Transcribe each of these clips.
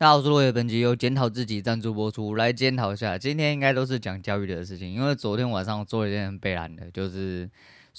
大家好，我是落叶，本集由检讨自己赞助播出，来检讨一下。今天应该都是讲教育的事情，因为昨天晚上我做了一件很悲惨的，就是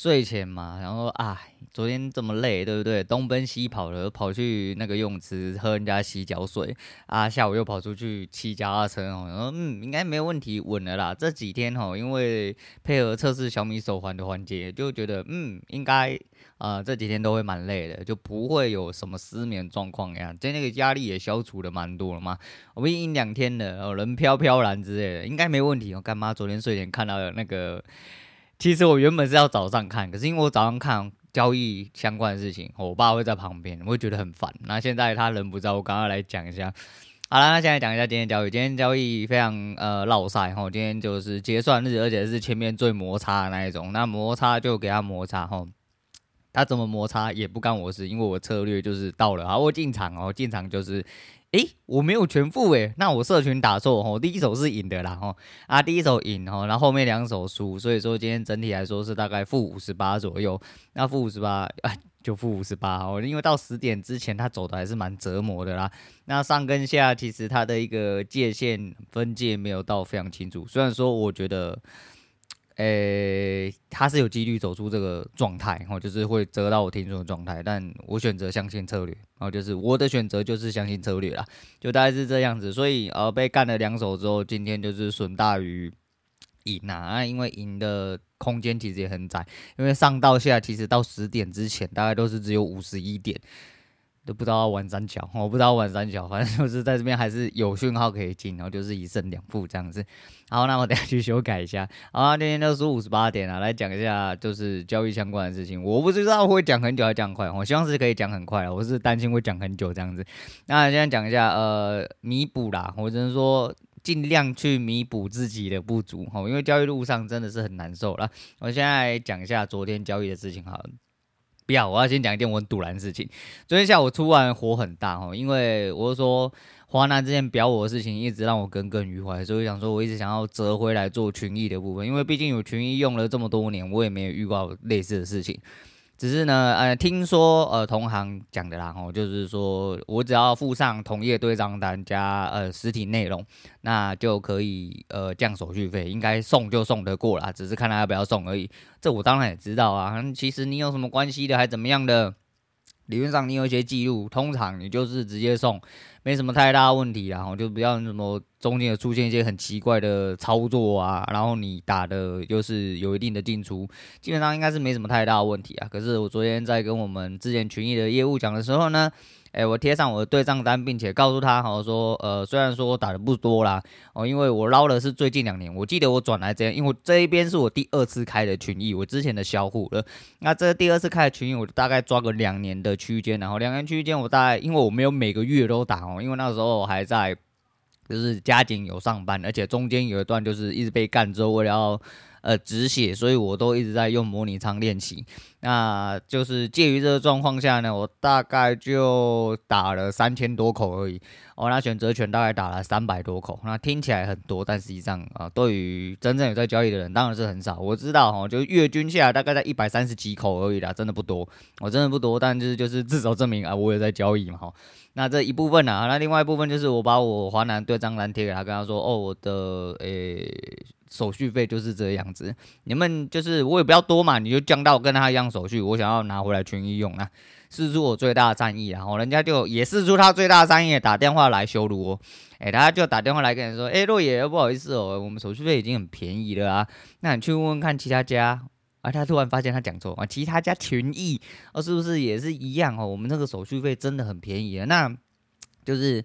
睡前嘛，然后啊，昨天这么累，对不对？东奔西跑的，跑去那个游泳池喝人家洗脚水啊，下午又跑出去骑脚踏车哦，然后嗯，应该没有问题，稳了啦。这几天哦，因为配合测试小米手环的环节，就觉得嗯，应该。啊、这几天都会蛮累的，就不会有什么失眠状况呀。今天那个压力也消除的蛮多了嘛。我们一两天的，哦，人飘飘然之类的，应该没问题。我干妈昨天睡前看到的那个，其实我原本是要早上看，可是因为我早上看交易相关的事情，我爸会在旁边，我会觉得很烦。那现在他人不在，我刚刚来讲一下。好了，那现在讲一下今天交易。今天交易非常呃落赛哈，今天就是结算日，而且是前面最摩擦的那一种。那摩擦就给他摩擦哈。他怎么摩擦也不干我事，因为我策略就是到了，好，我进场哦，进场就是，诶，我没有全负诶，那我社群打错哦，第一手是赢的啦哈，啊，第一手赢哦，然后后面两手输，所以说今天整体来说是大概负五十八左右，那负五十八，啊，就负五十八哦，因为到十点之前他走的还是蛮折磨的啦，那上跟下其实它的一个界限分界没有到非常清楚，虽然说我觉得。诶、欸，他是有几率走出这个状态，然后就是会得到我听说的状态，但我选择相信策略，然后就是我的选择就是相信策略啦，就大概是这样子，所以呃被干了两手之后，今天就是损大于赢，啊，因为赢的空间其实也很窄，因为上到下其实到十点之前大概都是只有五十一点。都不知道玩三角，我不知道玩三角，反正就是在这边还是有讯号可以进，然后就是一胜两负这样子。好，那我等下去修改一下。好，今天就输五十八点啊，来讲一下就是交易相关的事情。我不知道会讲很久还讲快，我希望是可以讲很快，我是担心会讲很久这样子。那现在讲一下，呃，弥补啦，我只能说尽量去弥补自己的不足，哈，因为交易路上真的是很难受啦。我现在讲一下昨天交易的事情，好了。要，我要先讲一件我很堵然的事情。昨天下午突然火很大哦，因为我是说华南之前表我的事情一直让我耿耿于怀，所以想说我一直想要折回来做群益的部分，因为毕竟有群益用了这么多年，我也没有遇到类似的事情。只是呢，呃，听说呃同行讲的啦，吼，就是说我只要附上同业对账单加呃实体内容，那就可以呃降手续费，应该送就送得过啦，只是看他要不要送而已。这我当然也知道啊，其实你有什么关系的，还怎么样的？理论上你有一些记录，通常你就是直接送，没什么太大问题啦，然后就不要什么中间有出现一些很奇怪的操作啊，然后你打的又是有一定的进出，基本上应该是没什么太大问题啊。可是我昨天在跟我们之前群益的业务讲的时候呢。诶、我贴上我的对账单，并且告诉他，好说，呃，虽然说我打的不多啦，哦，因为我捞的是最近两年，我记得我转来这样，因为这一边是我第二次开的群益，我之前的销户了，那这第二次开的群益，我大概抓个两年的区间，然后两年区间我大概，因为我没有每个月都打哦，因为那时候我还在，就是加紧有上班，而且中间有一段就是一直被干之后，为了要。呃，止血，所以我都一直在用模拟仓练习。那就是介于这个状况下呢，我大概就打了三千多口而已。哦、那选择权大概打了三百多口，那听起来很多，但实际上啊，对于真正有在交易的人，当然是很少。我知道哈，就月均下来大概在一百三十几口而已啦，真的不多，我、真的不多。但就是就是至少证明啊，我有在交易嘛哈。那这一部分呢、啊，那另外一部分就是我把我华南对账单贴给他，跟他说哦，我的诶。手续费就是这样子，你们就是我也不要多嘛，你就降到跟他一样手续，我想要拿回来群益用啊，释出我最大的善意，然后人家就也释出他最大的善意，打电话来羞辱我，哎，他就打电话来跟人说，哎，落野，不好意思哦，我们手续费已经很便宜了啊，那你去问问看其他家，啊，他突然发现他讲错啊，其他家群益哦，是不是也是一样哦？我们那个手续费真的很便宜啊，那就是，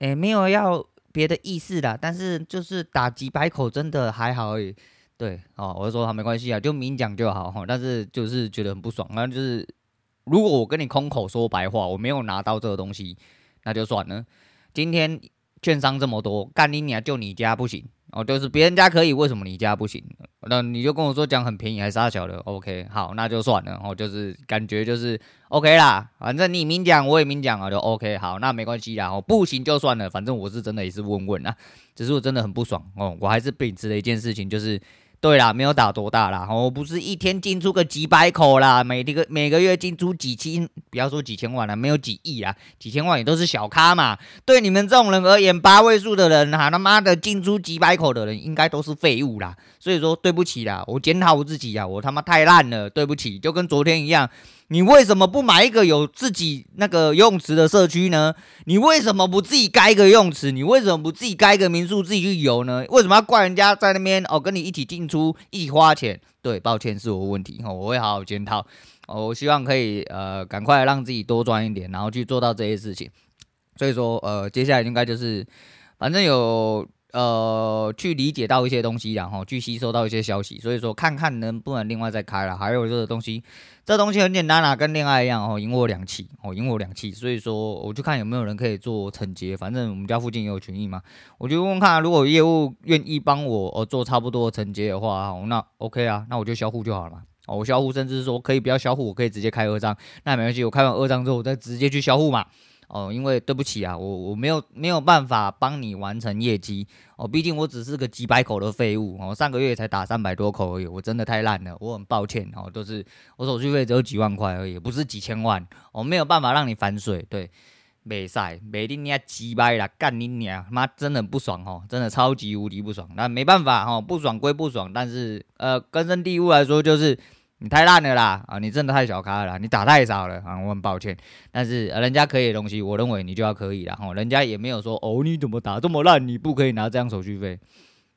哎，没有要。别的意思啦，但是就是打几百口真的还好而已。对哦，我就说好没关系啊，就明讲就好哈。但是就是觉得很不爽，那就是如果我跟你空口说白话，我没有拿到这个东西，那就算了。今天券商这么多，干你娘就你家不行。哦，就是别人家可以，为什么你家不行？那你就跟我说讲很便宜还是啥小的？OK，好，那就算了。哦就是感觉就是 OK 啦，反正你明讲我也明讲啊，就 OK。好，那没关系啦。哦，不行就算了，反正我是真的也是问问啊，只是我真的很不爽哦。我还是秉持了一件事情，就是对啦，没有打多大啦，我不是一天进出个几百口啦，每个每个月进出几千，不要说几千万了，没有几亿啊，几千万也都是小咖嘛。对你们这种人而言，八位数的人哈，他妈的进出几百口的人，应该都是废物啦。所以说，对不起啦，我检讨我自己呀，我他妈太烂了，对不起，就跟昨天一样。你为什么不买一个有自己那个游泳池的社区呢？你为什么不自己盖一个游泳池？你为什么不自己盖一个民宿自己去游呢？为什么要怪人家在那边哦跟你一起进出一起花钱？对，抱歉是我问题哦，我会好好检讨哦。我希望可以呃赶快让自己多赚一点，然后去做到这些事情。所以说呃接下来应该就是反正有。呃，去理解到一些东西，然后去吸收到一些消息，所以说看看能不能另外再开了。还有这个东西，这东西很简单啦，跟恋爱一样哦，赢我两期哦，赢我两期。所以说，我就看有没有人可以做承接，反正我们家附近也有群益嘛，我就问问看，如果业务愿意帮我呃做差不多的承接的话，那 OK 啊，那我就销户就好了嘛。哦，我销户，甚至是说可以不要销户，我可以直接开二张，那没关系，我开完二张之后，我再直接去销户嘛。哦，因为对不起啊，我我没有没有办法帮你完成业绩哦，毕竟我只是个几百口的废物哦，上个月才打三百多口而已，我真的太烂了，我很抱歉哦，都是我手续费只有几万块而已，不是几千万，我没有办法让你反水，对，没赛，没你娘鸡掰啦，干你娘，妈真的不爽哦，真的超级无敌不爽，那没办法哦，不爽归不爽，但是呃根深蒂固来说就是。你太烂了啦！啊，你真的太小咖了，你打太少了啊！我很抱歉，但是人家可以的东西，我认为你就要可以了哈。人家也没有说哦，你怎么打这么烂，你不可以拿这样手续费，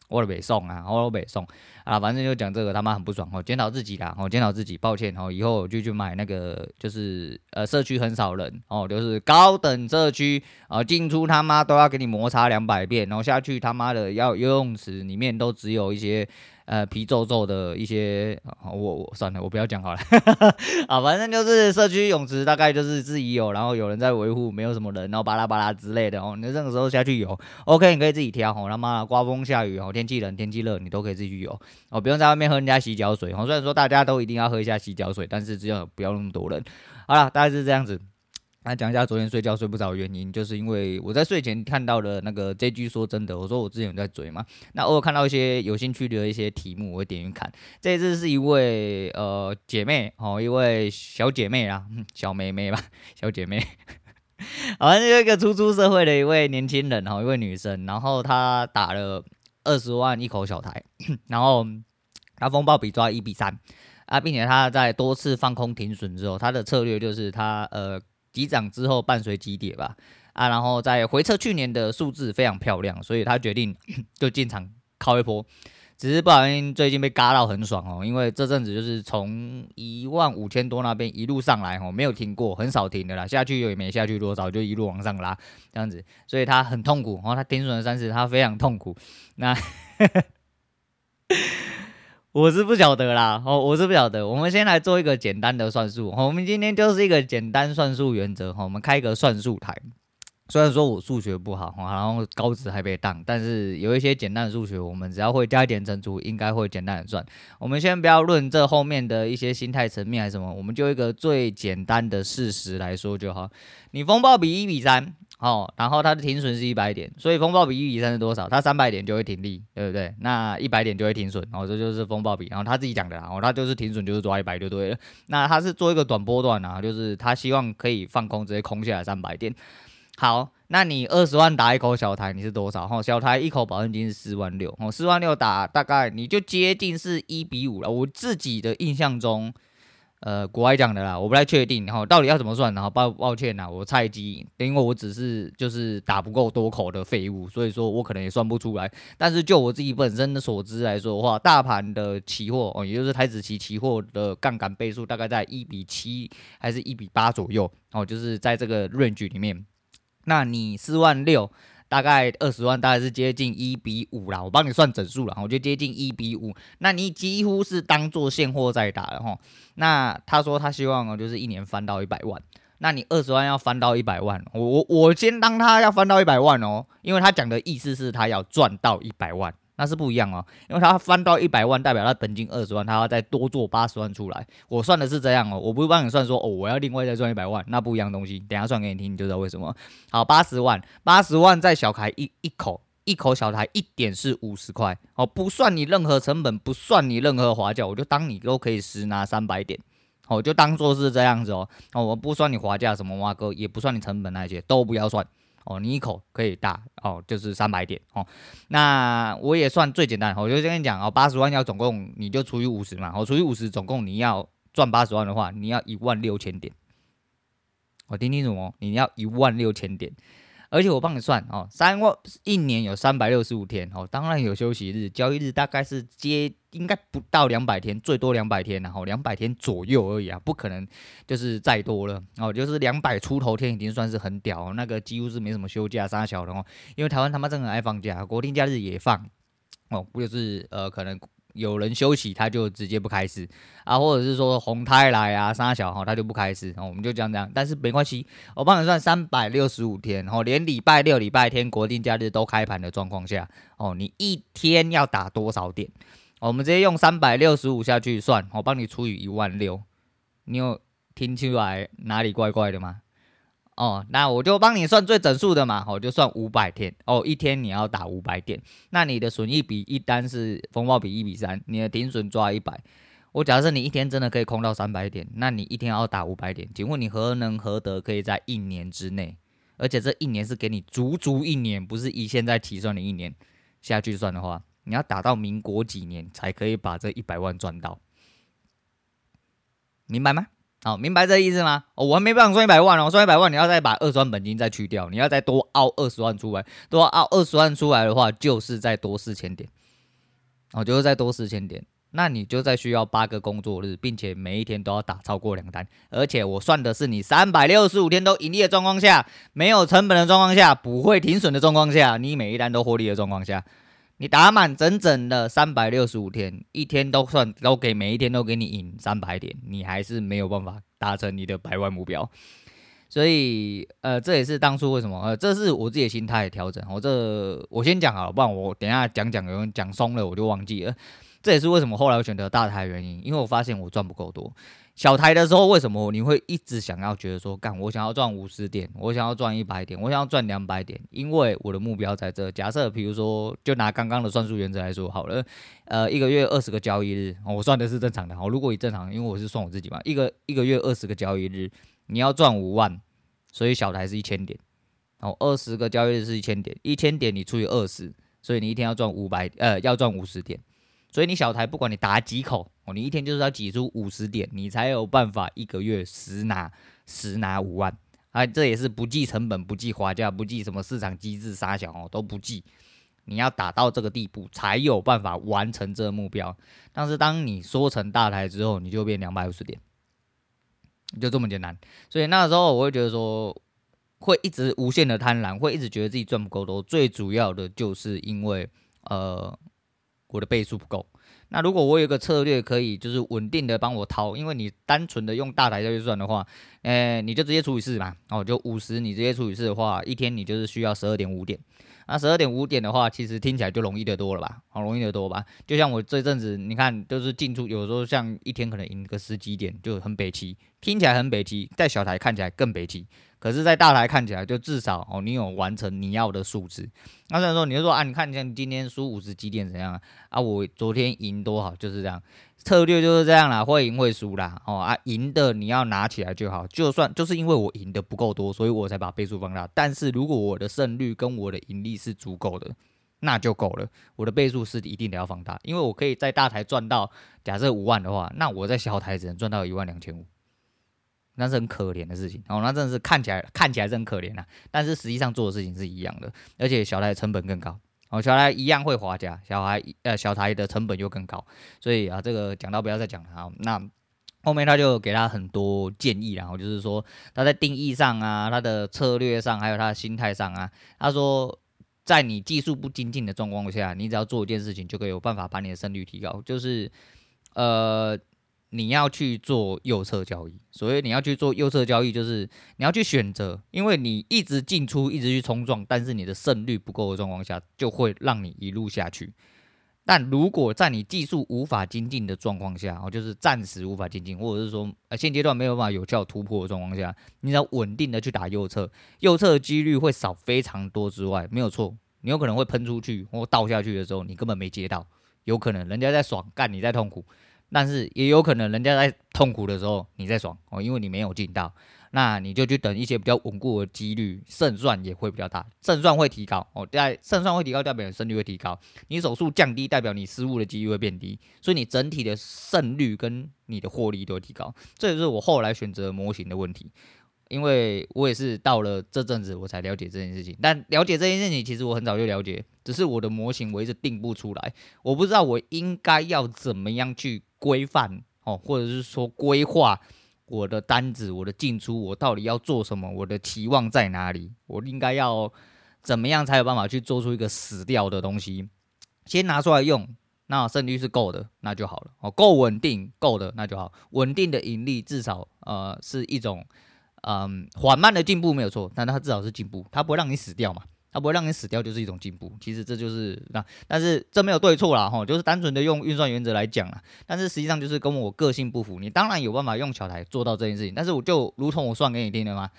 我都没送啊，我都没送啊。反正就讲这个，他妈很不爽哦，检讨自己啦，哦，检讨自己，抱歉哦，以后就去买那个，就是呃，社区很少人哦，就是高等社区啊，进出他妈都要给你摩擦两百遍，然后下去他妈的要游泳池里面都只有一些。呃，皮皱皱的一些，我我算了，我不要讲好了，啊，反正就是社区泳池大概就是自己有，然后有人在维护，没有什么人，然后巴拉巴拉之类的哦。你这个时候下去游，OK，你可以自己挑哦。他妈的，刮风下雨哦，天气冷天气热，你都可以自己去游哦，不用在外面喝人家洗脚水哦。虽然说大家都一定要喝一下洗脚水，但是只要不要那么多人。好了，大概是这样子。那讲一下昨天睡觉睡不着的原因，就是因为我在睡前看到了那个这句说真的，我说我之前有在追嘛，那偶尔看到一些有兴趣的一些题目，我会点进去看。这次是一位呃姐妹哦，一位小姐妹啦，小妹妹吧，小姐妹，好像是一个初出社会的一位年轻人哦，一位女生，然后她打了二十万一口小台，然后他风暴比抓一比三啊，并且他在多次放空停损之后，他的策略就是他呃。急涨之后伴随急跌吧，啊，然后再回测去年的数字非常漂亮，所以他决定 就进场靠一波，只是不小心最近被嘎到很爽哦，因为这阵子就是从一万五千多那边一路上来哦，没有停过，很少停的啦，下去又也没下去多少，就一路往上拉这样子，所以他很痛苦，然后他停损了三次，他非常痛苦，那。我是不晓得啦，哦，我是不晓得。我们先来做一个简单的算术，我们今天就是一个简单算术原则，哈我们开一个算术台。虽然说我数学不好，然后高职还被当，但是有一些简单的数学，我们只要会加一点乘除，应该会简单的算。我们先不要论这后面的一些心态层面还是什么，我们就一个最简单的事实来说就好。你风暴比一比三。哦，然后它的停损是一百点，所以风暴比一比三是多少？它三百点就会停利，对不对？那一百点就会停损，然后这就是风暴比。然后他自己讲的，然后他就是停损就是抓一百就对了。那他是做一个短波段啊，就是他希望可以放空，直接空下来三百点。好，那你二十万打一口小台，你是多少？哈，小台一口保证金是四万六，哦，四万六打大概你就接近是一比五了。我自己的印象中。呃，国外讲的啦，我不太确定，然后到底要怎么算，然后抱抱歉呐，我菜鸡，因为我只是就是打不够多口的废物，所以说我可能也算不出来。但是就我自己本身的所知来说的话，大盘的期货哦，也就是台子期期货的杠杆倍数大概在一比七还是一比八左右哦，就是在这个 range 里面。那你四万六。大概二十万，大概是接近一比五啦。我帮你算整数了，我就接近一比五。那你几乎是当做现货在打了哈。那他说他希望哦，就是一年翻到一百万。那你二十万要翻到一百万，我我我先当他要翻到一百万哦，因为他讲的意思是他要赚到一百万。那是不一样哦，因为他翻到一百万，代表他本金二十万，他要再多做八十万出来。我算的是这样哦，我不是帮你算说哦，我要另外再赚一百万，那不一样东西。等下算给你听，你就知道为什么。好，八十万，八十万在小开一一口一口小台一点是五十块哦，不算你任何成本，不算你任何滑价，我就当你都可以实拿三百点，哦，就当做是这样子哦，哦，我不算你滑价什么挖哥，也不算你成本那些，都不要算哦，你一口可以打哦，就是三百点哦，那我也算最简单，我就跟你讲哦，八十万要总共你就除以五十嘛，我除以五十，总共你要赚八十万的话，你要一万六千点，我听清楚哦，你要一万六千点。而且我帮你算哦，三万一年有三百六十五天哦，当然有休息日，交易日大概是接应该不到两百天，最多两百天，然后两百天左右而已啊，不可能就是再多了哦，就是两百出头天已经算是很屌，那个几乎是没什么休假杀小的哦，因为台湾他妈真的爱放假，国定假日也放哦，不就是呃可能。有人休息，他就直接不开市啊，或者是说红胎来啊，三小哈，他就不开市，然后我们就这样这样。但是没关系，我帮你算三百六十五天，然后连礼拜六、礼拜天国定假日都开盘的状况下，哦，你一天要打多少点？我们直接用三百六十五下去算，我帮你除以一万六，你有听出来哪里怪怪的吗？哦，那我就帮你算最整数的嘛，我就算五百天哦，一天你要打五百点，那你的损益比一单是风暴比一比三，你的停损抓一百，我假设你一天真的可以空到三百点，那你一天要打五百点，请问你何能何得可以在一年之内，而且这一年是给你足足一年，不是以现在起算的一年下去算的话，你要打到民国几年才可以把这一百万赚到，明白吗？好，明白这意思吗？哦，我还没办法赚一百万哦，赚一百万你要再把二十万本金再去掉，你要再多凹二十万出来，多凹二十万出来的话，就是再多四千点，哦，就是再多四千点，那你就再需要八个工作日，并且每一天都要打超过两单，而且我算的是你三百六十五天都盈利的状况下，没有成本的状况下，不会停损的状况下，你每一单都获利的状况下。你打满整整的三百六十五天，一天都算都给每一天都给你赢三百点，你还是没有办法达成你的百万目标。所以，呃，这也是当初为什么，呃，这是我自己的心态调整。我这我先讲好了，不然我等下讲讲有人讲松了我就忘记了。这也是为什么后来我选择大台的原因，因为我发现我赚不够多。小台的时候，为什么你会一直想要觉得说，干，我想要赚五十点，我想要赚一百点，我想要赚两百点？因为我的目标在这。假设比如说，就拿刚刚的算术原则来说好了，呃，一个月二十个交易日，我算的是正常的。好，如果以正常，因为我是算我自己嘛，一个一个月二十个交易日，你要赚五万，所以小台是一千点。哦，二十个交易日是一千点，一千点你除以二十，所以你一天要赚五百，呃，要赚五十点。所以你小台不管你打几口哦，你一天就是要挤出五十点，你才有办法一个月实拿实拿五万啊！这也是不计成本、不计花价、不计什么市场机制杀小哦，都不计。你要打到这个地步，才有办法完成这个目标。但是当你缩成大台之后，你就变两百五十点，就这么简单。所以那时候我会觉得说，会一直无限的贪婪，会一直觉得自己赚不够多。最主要的就是因为呃。我的倍数不够，那如果我有一个策略可以就是稳定的帮我掏，因为你单纯的用大台下去算的话，诶，你就直接除以四嘛，哦，就五十，你直接除以四的话，一天你就是需要十二点五点，那十二点五点的话，其实听起来就容易得多了吧，好容易得多吧？就像我这阵子，你看就是进出，有时候像一天可能赢个十几点，就很北齐，听起来很北齐，在小台看起来更北齐。可是，在大台看起来，就至少哦，你有完成你要的数字。那虽然说，你就说啊，你看，像今天输五十几点怎样啊？啊，我昨天赢多好，就是这样，策略就是这样啦，会赢会输啦。哦啊，赢的你要拿起来就好。就算就是因为我赢的不够多，所以我才把倍数放大。但是如果我的胜率跟我的盈利是足够的，那就够了。我的倍数是一定得要放大，因为我可以在大台赚到假设五万的话，那我在小台只能赚到一万两千五。那是很可怜的事情哦，那真的是看起来看起来是很可怜呐，但是实际上做的事情是一样的，而且小台成本更高哦，小台一样会滑价，小孩呃小台的成本又更高，所以啊，这个讲到不要再讲了啊。那后面他就给他很多建议，然后就是说他在定义上啊，他的策略上，还有他的心态上啊，他说在你技术不精进的状况下，你只要做一件事情，就可以有办法把你的胜率提高，就是呃。你要去做右侧交易，所以你要去做右侧交易，就是你要去选择，因为你一直进出，一直去冲撞，但是你的胜率不够的状况下，就会让你一路下去。但如果在你技术无法精进的状况下，哦，就是暂时无法精进，或者是说呃现阶段没有办法有效突破的状况下，你只要稳定的去打右侧，右侧的几率会少非常多之外，没有错，你有可能会喷出去或倒下去的时候，你根本没接到，有可能人家在爽干，你在痛苦，但是也有可能人家在痛苦的时候你在爽哦，因为你没有进到。那你就去等一些比较稳固的几率，胜算也会比较大，胜算会提高哦。在胜算会提高，代表你胜率会提高。你手速降低，代表你失误的几率会变低，所以你整体的胜率跟你的获利都会提高。这也是我后来选择模型的问题，因为我也是到了这阵子我才了解这件事情。但了解这件事情，其实我很早就了解，只是我的模型我一直定不出来，我不知道我应该要怎么样去规范哦，或者是说规划。我的单子，我的进出，我到底要做什么？我的期望在哪里？我应该要怎么样才有办法去做出一个死掉的东西？先拿出来用，那胜率是够的，那就好了。哦，够稳定，够的那就好。稳定的盈利至少呃是一种嗯缓慢的进步没有错，但它至少是进步，它不会让你死掉嘛。它不会让你死掉，就是一种进步。其实这就是那，但是这没有对错啦，哈，就是单纯的用运算原则来讲啦。但是实际上就是跟我个性不符。你当然有办法用小台做到这件事情，但是我就如同我算给你听的嘛。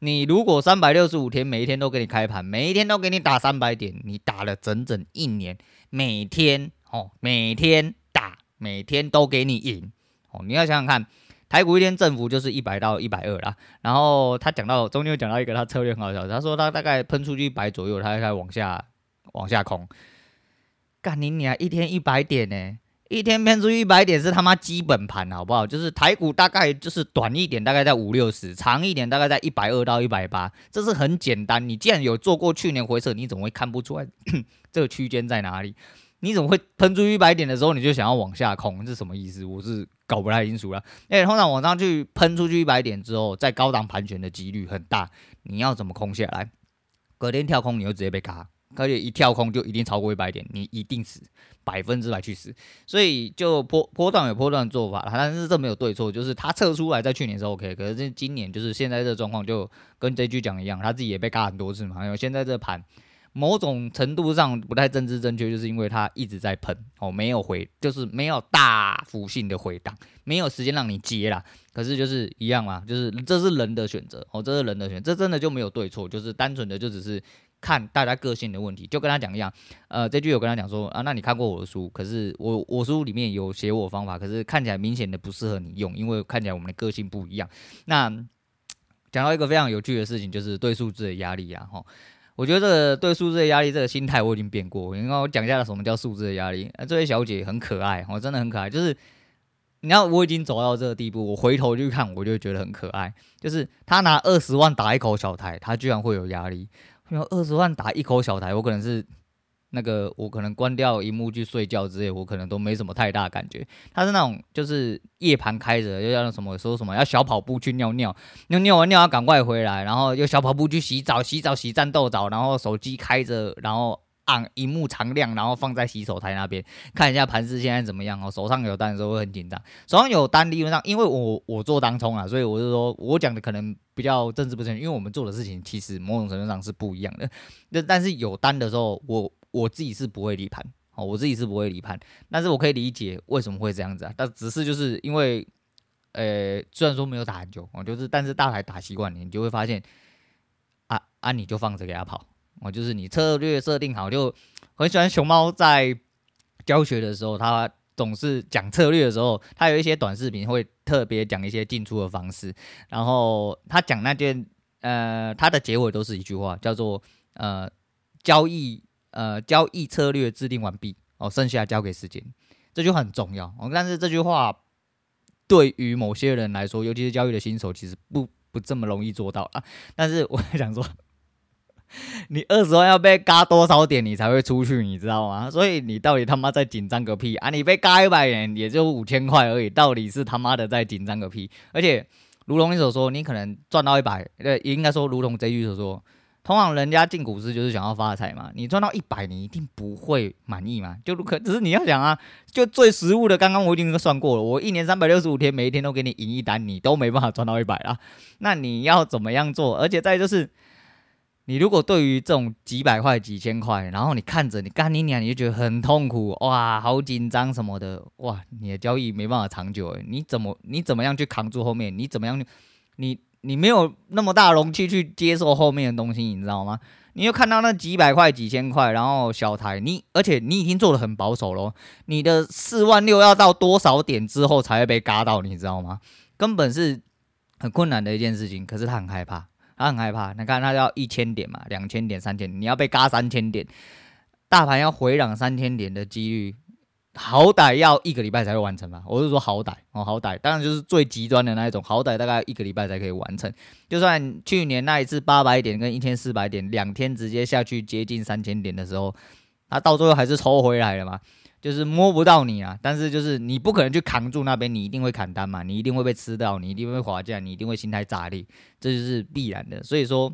你如果三百六十五天每一天都给你开盘，每一天都给你打三百点，你打了整整一年，每天哦，每天打，每天都给你赢哦。你要想想看。台股一天振幅就是一百到一百二啦，然后他讲到中间又讲到一个他策略很好笑，他说他大概喷出去一百左右，他就开始往下往下空，干你娘一天一百点呢，一天喷出去一百点是他妈基本盘好不好？就是台股大概就是短一点大概在五六十，长一点大概在一百二到一百八，这是很简单。你既然有做过去年回撤，你怎么会看不出来 这个区间在哪里？你怎么会喷出一百点的时候你就想要往下空？这是什么意思？我是。搞不太清楚了，因为通常往上去喷出去一百点之后，在高档盘旋的几率很大，你要怎么空下来？隔天跳空你就直接被嘎，而且一跳空就一定超过一百点，你一定死，百分之百去死。所以就波波段有波段做法，但是这没有对错，就是他测出来在去年是 OK，可是今年就是现在这个状况就跟这句讲一样，他自己也被嘎很多次嘛，因为现在这盘。某种程度上不太政治正确，就是因为它一直在喷哦，没有回，就是没有大幅性的回档，没有时间让你接啦。可是就是一样嘛，就是这是人的选择哦，这是人的选择，这真的就没有对错，就是单纯的就只是看大家个性的问题。就跟他讲一样，呃，这句有跟他讲说啊，那你看过我的书，可是我我书里面有写我方法，可是看起来明显的不适合你用，因为看起来我们的个性不一样。那讲到一个非常有趣的事情，就是对数字的压力啊，哈。我觉得这个对数字的压力，这个心态我已经变过。你看我讲一下什么叫数字的压力。啊，这位小姐很可爱，我真的很可爱。就是，你要我已经走到这个地步，我回头去看，我就觉得很可爱。就是她拿二十万打一口小台，她居然会有压力。二十万打一口小台，我可能是。那个我可能关掉荧幕去睡觉之类，我可能都没什么太大感觉。他是那种就是夜盘开着，又要什么说什么要小跑步去尿尿，尿尿完尿要赶快回来，然后又小跑步去洗澡，洗澡洗战斗澡，然后手机开着，然后按荧幕常亮，然后放在洗手台那边看一下盘子现在怎么样哦。手上有单的时候会很紧张，手上有单理论上，因为我我做当冲啊，所以我就说我讲的可能比较政治不正确，因为我们做的事情其实某种程度上是不一样的。那但是有单的时候我。我自己是不会离盘，哦，我自己是不会离盘，但是我可以理解为什么会这样子啊，但只是就是因为，呃，虽然说没有打很久，哦，就是但是大台打习惯，你就会发现，啊啊，你就放着给他跑，哦，就是你策略设定好，就很喜欢熊猫在教学的时候，他总是讲策略的时候，他有一些短视频会特别讲一些进出的方式，然后他讲那件，呃，他的结尾都是一句话，叫做呃交易。呃，交易策略制定完毕哦，剩下交给时间，这就很重要哦。但是这句话对于某些人来说，尤其是交易的新手，其实不不这么容易做到啊。但是我想说，你二十万要被嘎多少点，你才会出去，你知道吗？所以你到底他妈在紧张个屁啊！你被嘎一百点，也就五千块而已，到底是他妈的在紧张个屁？而且，如同你所说，你可能赚到一百，对，应该说如同这句所说。通常人家进股市就是想要发财嘛，你赚到一百，你一定不会满意嘛。就可只是你要想啊，就最实物的，刚刚我已经算过了，我一年三百六十五天，每一天都给你赢一单，你都没办法赚到一百啊。那你要怎么样做？而且再就是，你如果对于这种几百块、几千块，然后你看着你干你娘，你就觉得很痛苦，哇，好紧张什么的，哇，你的交易没办法长久诶，你怎么你怎么样去扛住后面？你怎么样你？你没有那么大容器去接受后面的东西，你知道吗？你又看到那几百块、几千块，然后小台，你而且你已经做得很保守咯，你的四万六要到多少点之后才会被嘎到，你知道吗？根本是很困难的一件事情。可是他很害怕，他很害怕。你看他要一千点嘛，两千点、三千，你要被嘎三千点，大盘要回档三千点的几率。好歹要一个礼拜才会完成吧，我是说好歹哦，好歹，当然就是最极端的那一种，好歹大概一个礼拜才可以完成。就算去年那一次八百点跟一千四百点两天直接下去接近三千点的时候，他到最后还是抽回来了嘛，就是摸不到你啊。但是就是你不可能去扛住那边，你一定会砍单嘛，你一定会被吃到，你一定会滑价，你一定会心态炸裂，这就是必然的。所以说。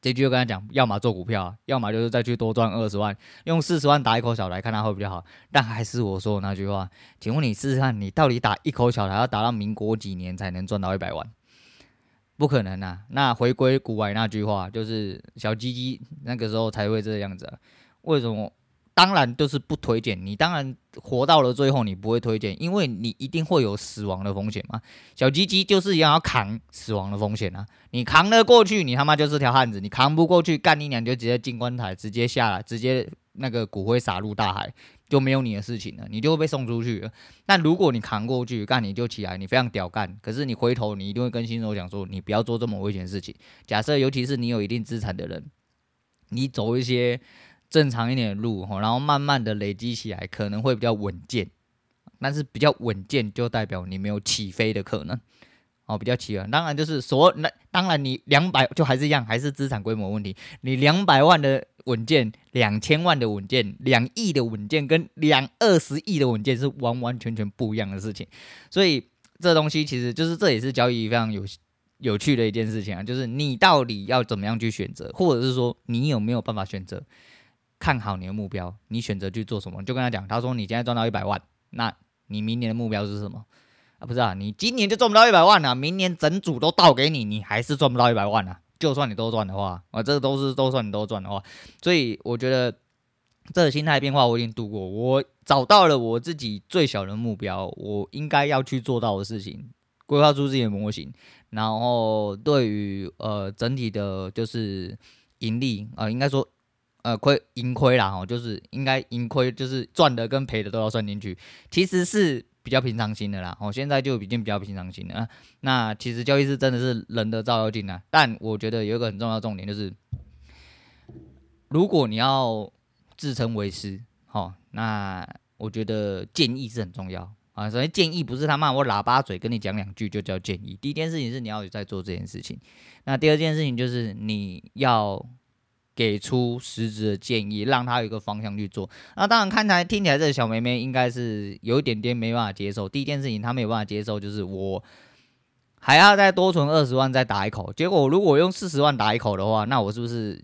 这句就跟他讲，要么做股票，要么就是再去多赚二十万，用四十万打一口小来，看他会比较好。但还是我说的那句话，请问你试试看，你到底打一口小来要打到民国几年才能赚到一百万？不可能啊！那回归古玩那句话，就是小鸡鸡那个时候才会这样子？为什么？当然就是不推荐你，当然活到了最后你不会推荐，因为你一定会有死亡的风险嘛。小鸡鸡就是一样要扛死亡的风险啊，你扛得过去，你他妈就是条汉子；你扛不过去，干你娘就直接进棺材，直接下来，直接那个骨灰撒入大海，就没有你的事情了，你就会被送出去了。但如果你扛过去，干你就起来，你非常屌干，可是你回头你一定会跟新手讲说，你不要做这么危险的事情。假设尤其是你有一定资产的人，你走一些。正常一点的路，然后慢慢的累积起来，可能会比较稳健。但是比较稳健就代表你没有起飞的可能，哦，比较起稳。当然就是所，那当然你两百就还是一样，还是资产规模问题。你两百万的稳健，两千万的稳健，两亿的稳健，跟两二十亿的稳健是完完全全不一样的事情。所以这东西其实就是这也是交易非常有有趣的一件事情啊，就是你到底要怎么样去选择，或者是说你有没有办法选择？看好你的目标，你选择去做什么？就跟他讲，他说你现在赚到一百万，那你明年的目标是什么？啊，不是啊，你今年就赚不到一百万啊，明年整组都倒给你，你还是赚不到一百万啊。就算你都赚的话，啊，这个都是都算你都赚的话，所以我觉得这个心态变化我已经度过，我找到了我自己最小的目标，我应该要去做到的事情，规划出自己的模型，然后对于呃整体的就是盈利啊，呃，应该说。呃，亏盈亏啦，哦，就是应该盈亏，就是赚的跟赔的都要算进去，其实是比较平常心的啦。哦，现在就已经比较平常心了。那其实交易是真的是人的照妖镜啊，但我觉得有一个很重要的重点就是，如果你要自称为师，哦，那我觉得建议是很重要啊。首先建议不是他妈我喇叭嘴跟你讲两句就叫建议，第一件事情是你要在做这件事情，那第二件事情就是你要。给出实质的建议，让他有一个方向去做。那当然，看起来听起来这个小妹妹应该是有一点点没办法接受。第一件事情，她没有办法接受，就是我还要再多存二十万再打一口。结果，如果用四十万打一口的话，那我是不是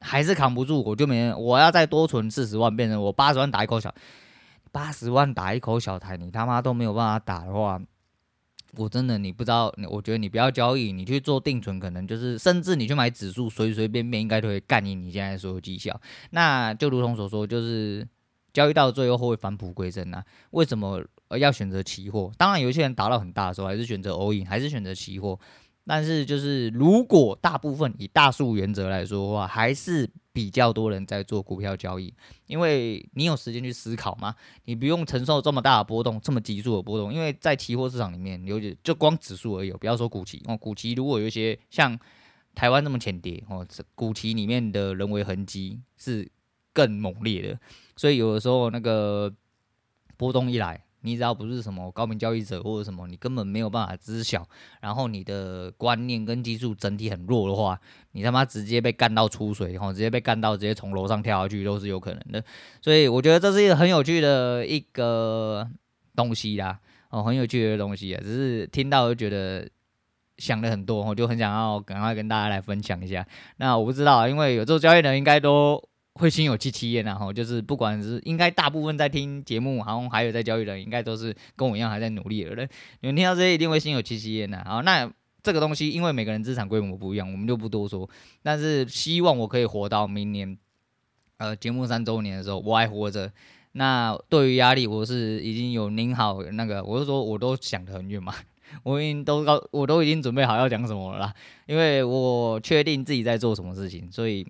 还是扛不住？我就没，我要再多存四十万，变成我八十万打一口小，八十万打一口小台，你他妈都没有办法打的话。我真的你不知道，我觉得你不要交易，你去做定存，可能就是甚至你去买指数，随随便便应该都会干赢你现在所有绩效。那就如同所说，就是交易到最后会返璞归真啊。为什么要选择期货？当然，有些人达到很大的时候，还是选择 all in，还是选择期货。但是就是如果大部分以大数原则来说的话，还是。比较多人在做股票交易，因为你有时间去思考嘛，你不用承受这么大的波动，这么急速的波动。因为在期货市场里面，有就光指数而已，不要说股期哦，股期如果有一些像台湾这么浅跌哦，股期里面的人为痕迹是更猛烈的，所以有的时候那个波动一来。你只要不是什么高明交易者或者什么，你根本没有办法知晓。然后你的观念跟技术整体很弱的话，你他妈直接被干到出水，然后直接被干到直接从楼上跳下去都是有可能的。所以我觉得这是一个很有趣的一个东西啦，哦，很有趣的东西啊。只是听到就觉得想了很多，我就很想要赶快跟大家来分享一下。那我不知道，因为有做交易的人应该都。会心有戚戚焉，然后就是不管是应该大部分在听节目，然后还有在交易的人，应该都是跟我一样还在努力的人。你们听到这些一定会心有戚戚焉的。好，那这个东西因为每个人资产规模不一样，我们就不多说。但是希望我可以活到明年，呃，节目三周年的时候，我还活着。那对于压力，我是已经有拧好那个，我是说我都想得很远嘛，我已经都告，我都已经准备好要讲什么了啦，因为我确定自己在做什么事情，所以。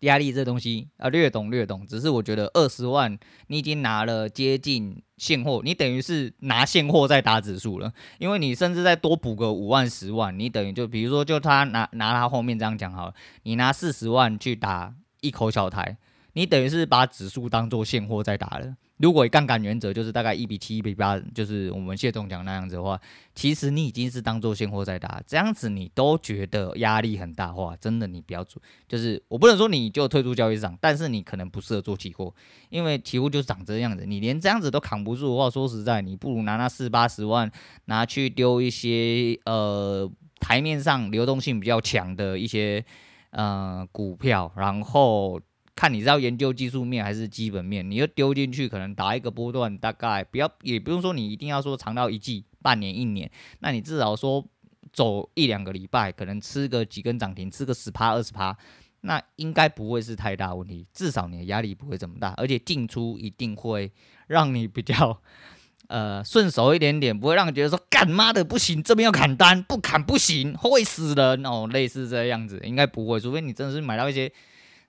压力这东西啊，略懂略懂。只是我觉得二十万你已经拿了接近现货，你等于是拿现货在打指数了。因为你甚至再多补个五万十万，你等于就比如说就他拿拿他后面这样讲好了，你拿四十万去打一口小台，你等于是把指数当做现货在打了。如果杠杆原则就是大概一比七、一比八，就是我们谢总讲那样子的话，其实你已经是当做现货在打，这样子你都觉得压力很大话，真的你不要做。就是我不能说你就退出交易市场，但是你可能不适合做期货，因为期货就长这样子，你连这样子都扛不住的话，说实在，你不如拿那四八十万拿去丢一些呃台面上流动性比较强的一些呃股票，然后。看你是要研究技术面还是基本面，你就丢进去，可能打一个波段，大概不要也不用说你一定要说长到一季、半年、一年，那你至少说走一两个礼拜，可能吃个几根涨停，吃个十趴二十趴，那应该不会是太大问题，至少你的压力不会这么大，而且进出一定会让你比较 呃顺手一点点，不会让你觉得说干妈的不行，这边要砍单，不砍不行，会死人哦，类似这样子，应该不会，除非你真的是买到一些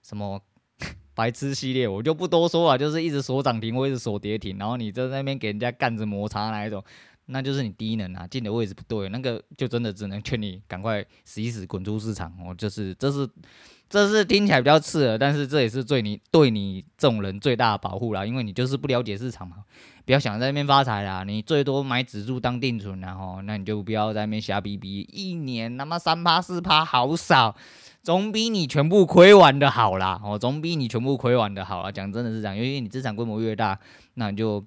什么。白痴系列我就不多说了，就是一直锁涨停或一直锁跌停，然后你在那边给人家干着摩擦那一种，那就是你低能啊，进的位置不对，那个就真的只能劝你赶快死一死滚出市场我。就是这是这是听起来比较刺耳，但是这也是对你对你这种人最大的保护啦，因为你就是不了解市场嘛，不要想在那边发财啦，你最多买指数当定存，然后那你就不要在那边瞎逼逼，一年他妈三趴四趴好少。总比你全部亏完的好啦，哦，总比你全部亏完的好啦。讲真的是这样，因为你资产规模越大，那你就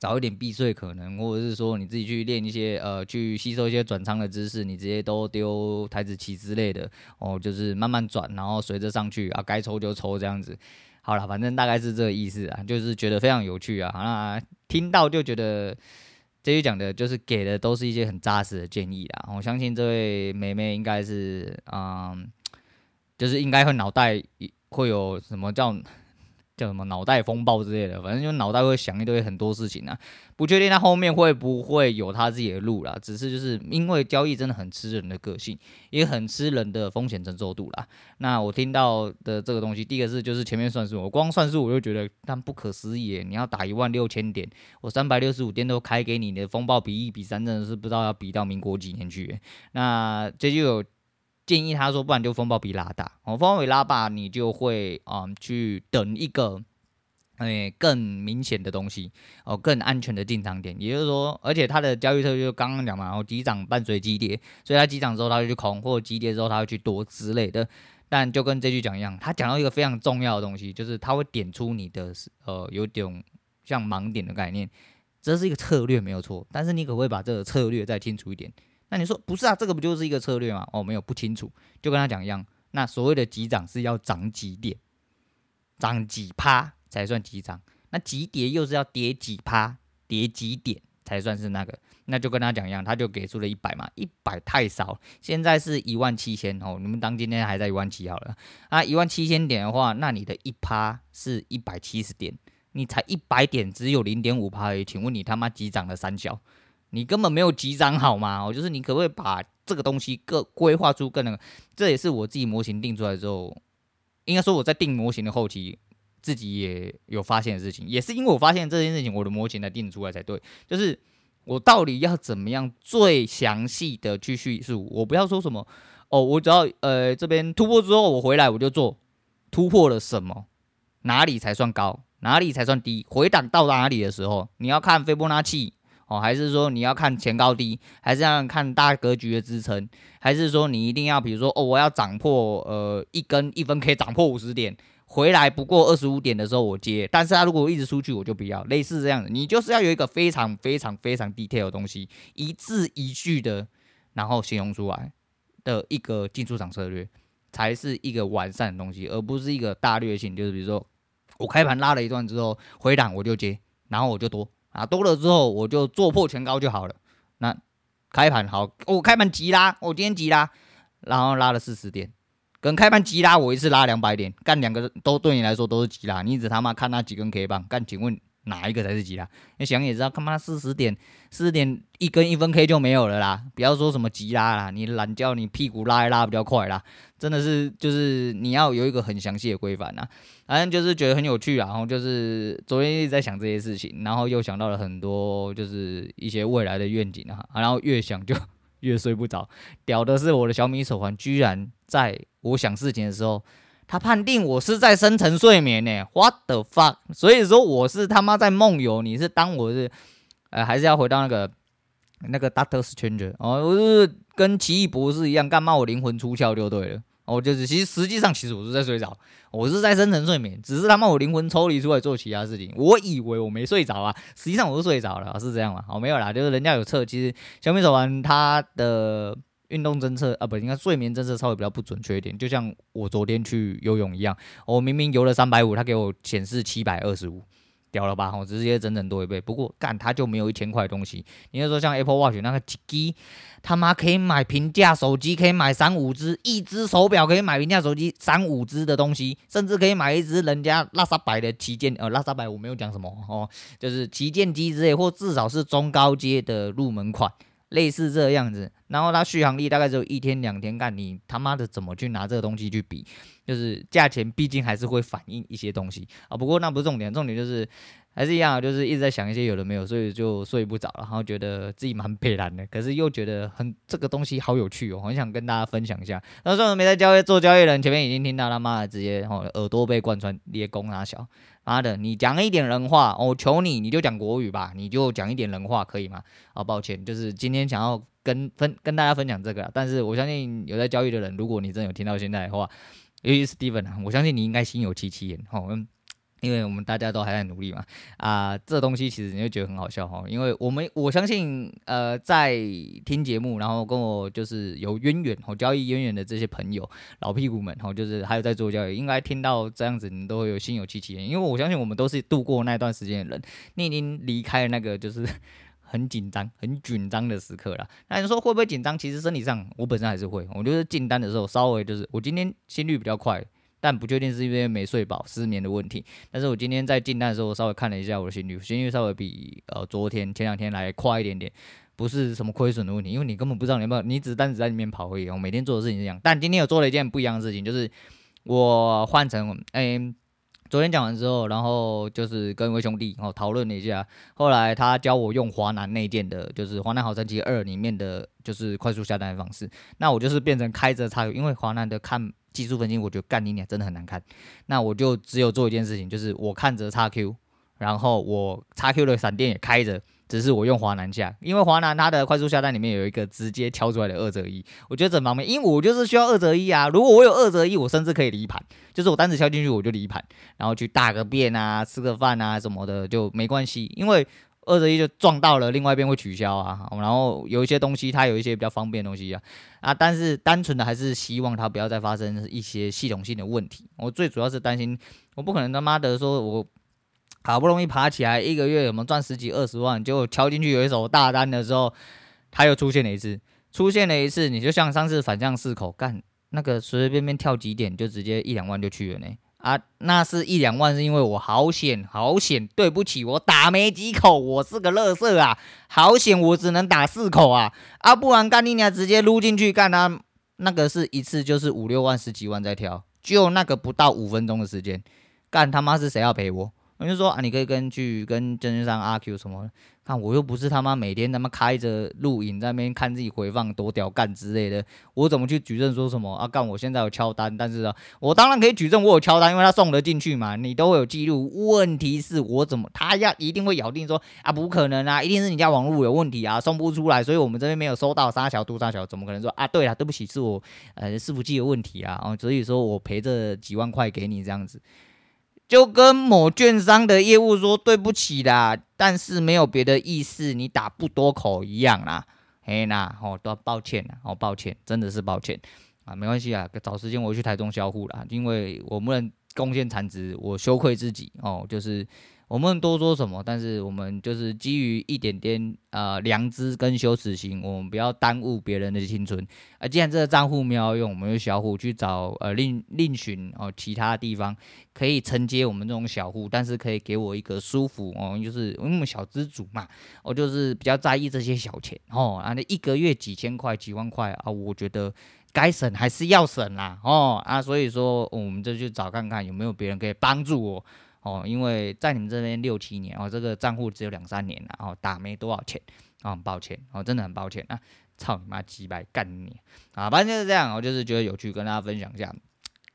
早一点避税可能，或者是说你自己去练一些呃，去吸收一些转仓的知识，你直接都丢台子棋之类的，哦，就是慢慢转，然后随着上去啊，该抽就抽这样子。好了，反正大概是这个意思啊，就是觉得非常有趣啊，那听到就觉得这些讲的就是给的都是一些很扎实的建议啦。我相信这位妹妹应该是嗯。就是应该会脑袋会有什么叫叫什么脑袋风暴之类的，反正就脑袋会想一堆很多事情啊，不确定他后面会不会有他自己的路啦。只是就是因为交易真的很吃人的个性，也很吃人的风险承受度啦。那我听到的这个东西，第一个是就是前面算数，我光算数我就觉得但不可思议，你要打一万六千点，我三百六十五天都开给你的风暴比一比三，真的是不知道要比到民国几年去。那这就有。建议他说，不然就风暴比拉大哦，风暴比拉大，你就会嗯去等一个诶更明显的东西哦，更安全的进场点。也就是说，而且他的交易策略就刚刚讲嘛，然后急涨伴随急跌，所以他急涨之后他就去空，或者急跌之后他会去多之类的。但就跟这句讲一样，他讲到一个非常重要的东西，就是他会点出你的呃有点像盲点的概念，这是一个策略没有错，但是你可不可以把这个策略再清楚一点？那你说不是啊？这个不就是一个策略吗？哦，没有，不清楚，就跟他讲一样。那所谓的急涨是要涨几点，涨几趴才算急涨？那急跌又是要跌几趴，跌几点才算是那个？那就跟他讲一样，他就给出了一百嘛，一百太少，现在是一万七千哦。你们当今天还在一万七好了啊，一万七千点的话，那你的一趴是一百七十点，你才一百点，只有零点五趴而已。请问你他妈急涨了三小？你根本没有急涨好吗？哦，就是你可不可以把这个东西更规划出更那个？这也是我自己模型定出来之后，应该说我在定模型的后期，自己也有发现的事情，也是因为我发现这件事情，我的模型才定出来才对。就是我到底要怎么样最详细的去叙述？我不要说什么哦，我只要呃这边突破之后我回来我就做突破了什么，哪里才算高，哪里才算低？回档到哪里的时候，你要看斐波那契。哦，还是说你要看前高低，还是要看大格局的支撑，还是说你一定要比如说哦，我要涨破呃一根一分 K 涨破五十点，回来不过二十五点的时候我接，但是他如果一直出去我就不要，类似这样子，你就是要有一个非常非常非常 detail 的东西，一字一句的，然后形容出来的一个进出场策略，才是一个完善的东西，而不是一个大略性，就是比如说我开盘拉了一段之后回档我就接，然后我就多。啊，多了之后我就做破前高就好了。那开盘好，我、哦、开盘急拉，我、哦、今天急拉，然后拉了四十点，跟开盘急拉我一次拉两百点，干两个都对你来说都是急拉，你只他妈看那几根 K 棒，干，请问哪一个才是吉拉？你想也知道，他妈四十点四十点一根一分 K 就没有了啦！不要说什么吉拉啦，你懒觉你屁股拉一拉比较快啦，真的是就是你要有一个很详细的规范啊。反正就是觉得很有趣啊，然后就是昨天一直在想这些事情，然后又想到了很多就是一些未来的愿景啊，然后越想就 越睡不着。屌的是我的小米手环居然在我想事情的时候。他判定我是在深层睡眠呢，What the fuck？所以说我是他妈在梦游，你是当我是，呃，还是要回到那个那个 Doctor Stranger 哦，我是跟奇异博士一样，干嘛我灵魂出窍就对了，哦，就是其实实际上其实我是在睡着，我是在深层睡眠，只是他妈我灵魂抽离出来做其他事情，我以为我没睡着啊，实际上我是睡着了，是这样吗？哦，没有啦，就是人家有测，其实小米手环它的。运动侦测啊，不，应该睡眠侦测稍微比较不准确一点。就像我昨天去游泳一样，我明明游了三百五，他给我显示七百二十五，屌了吧？我直接整整多一倍。不过干，他就没有一千块东西。你要说像 Apple Watch 那个机，他妈可以买平价手机，可以买三五只，一只手表可以买平价手机三五只的东西，甚至可以买一只人家拉萨百的旗舰，呃，拉萨百我没有讲什么哦，就是旗舰机之类，或至少是中高阶的入门款。类似这样子，然后它续航力大概只有一天两天，干你他妈的怎么去拿这个东西去比？就是价钱毕竟还是会反映一些东西啊。不过那不是重点，重点就是还是一样，就是一直在想一些有的没有，所以就睡不着，然后觉得自己蛮悲然的，可是又觉得很这个东西好有趣哦，很想跟大家分享一下。那说没在交易做交易人，前面已经听到他妈的直接哦耳朵被贯穿裂弓拉小。妈的，你讲一点人话，我求你，你就讲国语吧，你就讲一点人话，可以吗？啊，抱歉，就是今天想要跟分跟大家分享这个，但是我相信有在交易的人，如果你真有听到现在的话，尤其是 Steven 啊，我相信你应该心有戚戚焉，好。因为我们大家都还在努力嘛，啊，这东西其实你会觉得很好笑哈，因为我们我相信，呃，在听节目，然后跟我就是有渊源哦，交易渊源的这些朋友，老屁股们哈，就是还有在做交易，应该听到这样子，你都会有心有戚戚焉，因为我相信我们都是度过那段时间的人，你已经离开了那个就是 很紧张、很紧张的时刻了。那你说会不会紧张？其实身体上我本身还是会，我就是进单的时候稍微就是我今天心率比较快。但不确定是因为没睡饱、失眠的问题。但是我今天在进单的时候，我稍微看了一下我的心率，心率稍微比呃昨天前两天来快一点点，不是什么亏损的问题，因为你根本不知道你有没有，你只单子在里面跑而已。我每天做的事情是这样，但今天有做了一件不一样的事情，就是我换成哎、欸，昨天讲完之后，然后就是跟一位兄弟哦讨论了一下，后来他教我用华南内建的，就是华南好神奇二里面的就是快速下单的方式。那我就是变成开着叉，因为华南的看。技术分析，我觉得干你俩真的很难看。那我就只有做一件事情，就是我看着叉 Q，然后我叉 Q 的闪电也开着，只是我用华南价，因为华南它的快速下单里面有一个直接敲出来的二择一，我觉得这方面，因为我就是需要二择一啊。如果我有二择一，我甚至可以离盘，就是我单子敲进去我就离盘，然后去大个便啊、吃个饭啊什么的就没关系，因为。二择一就撞到了，另外一边会取消啊，然后有一些东西它有一些比较方便的东西啊，啊，但是单纯的还是希望它不要再发生一些系统性的问题。我最主要是担心，我不可能他妈的说我好不容易爬起来一个月我们赚十几二十万，结果敲进去有一手大单的时候，它又出现了一次，出现了一次，你就像上次反向四口干那个随随便便跳几点就直接一两万就去了呢。啊，那是一两万，是因为我好险，好险，对不起，我打没几口，我是个乐色啊，好险，我只能打四口啊，啊，不然干你娘直接撸进去干他，那个是一次就是五六万、十几万在跳，就那个不到五分钟的时间，干他妈是谁要赔我？我就说啊，你可以根据跟证券商阿 Q 什么，看我又不是他妈每天他妈开着录影在那边看自己回放多屌干之类的，我怎么去举证说什么啊？干我现在有敲单，但是啊，我当然可以举证我有敲单，因为他送得进去嘛，你都会有记录。问题是我怎么他要一定会咬定说啊，不可能啊，一定是你家网络有问题啊，送不出来，所以我们这边没有收到沙小杜沙小，怎么可能说啊？对了，对不起，是我呃伺服器有问题啊，所以说我赔这几万块给你这样子。就跟某券商的业务说对不起啦，但是没有别的意思，你打不多口一样啦。嘿呐，哦，都抱歉啦，哦，抱歉，真的是抱歉啊，没关系啊，找时间我去台中销户啦，因为我不能贡献产值，我羞愧自己哦，就是我们多说什么，但是我们就是基于一点点呃良知跟羞耻心，我们不要耽误别人的青春。啊，既然这个账户没有用，我们就小虎去找呃另另寻哦其他地方可以承接我们这种小户，但是可以给我一个舒服哦，就是因为我们小资主嘛，我就是比较在意这些小钱哦，啊那一个月几千块几万块啊，我觉得该省还是要省啦哦啊，所以说我们就去找看看有没有别人可以帮助我。哦，因为在你们这边六七年哦，这个账户只有两三年了哦，打没多少钱哦，很抱歉哦，真的很抱歉啊，操你妈鸡掰干你啊，反正就是这样，我就是觉得有趣，跟大家分享一下。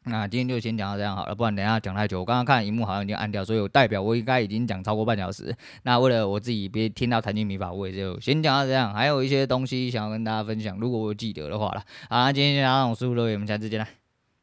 那今天就先讲到这样好了，不然等下讲太久。我刚刚看荧幕好像已经按掉，所以我代表我应该已经讲超过半小时。那为了我自己别听到谈金迷法，我也就先讲到这样。还有一些东西想要跟大家分享，如果我记得的话了。好，今天就这样，我是陆，我们下次见了。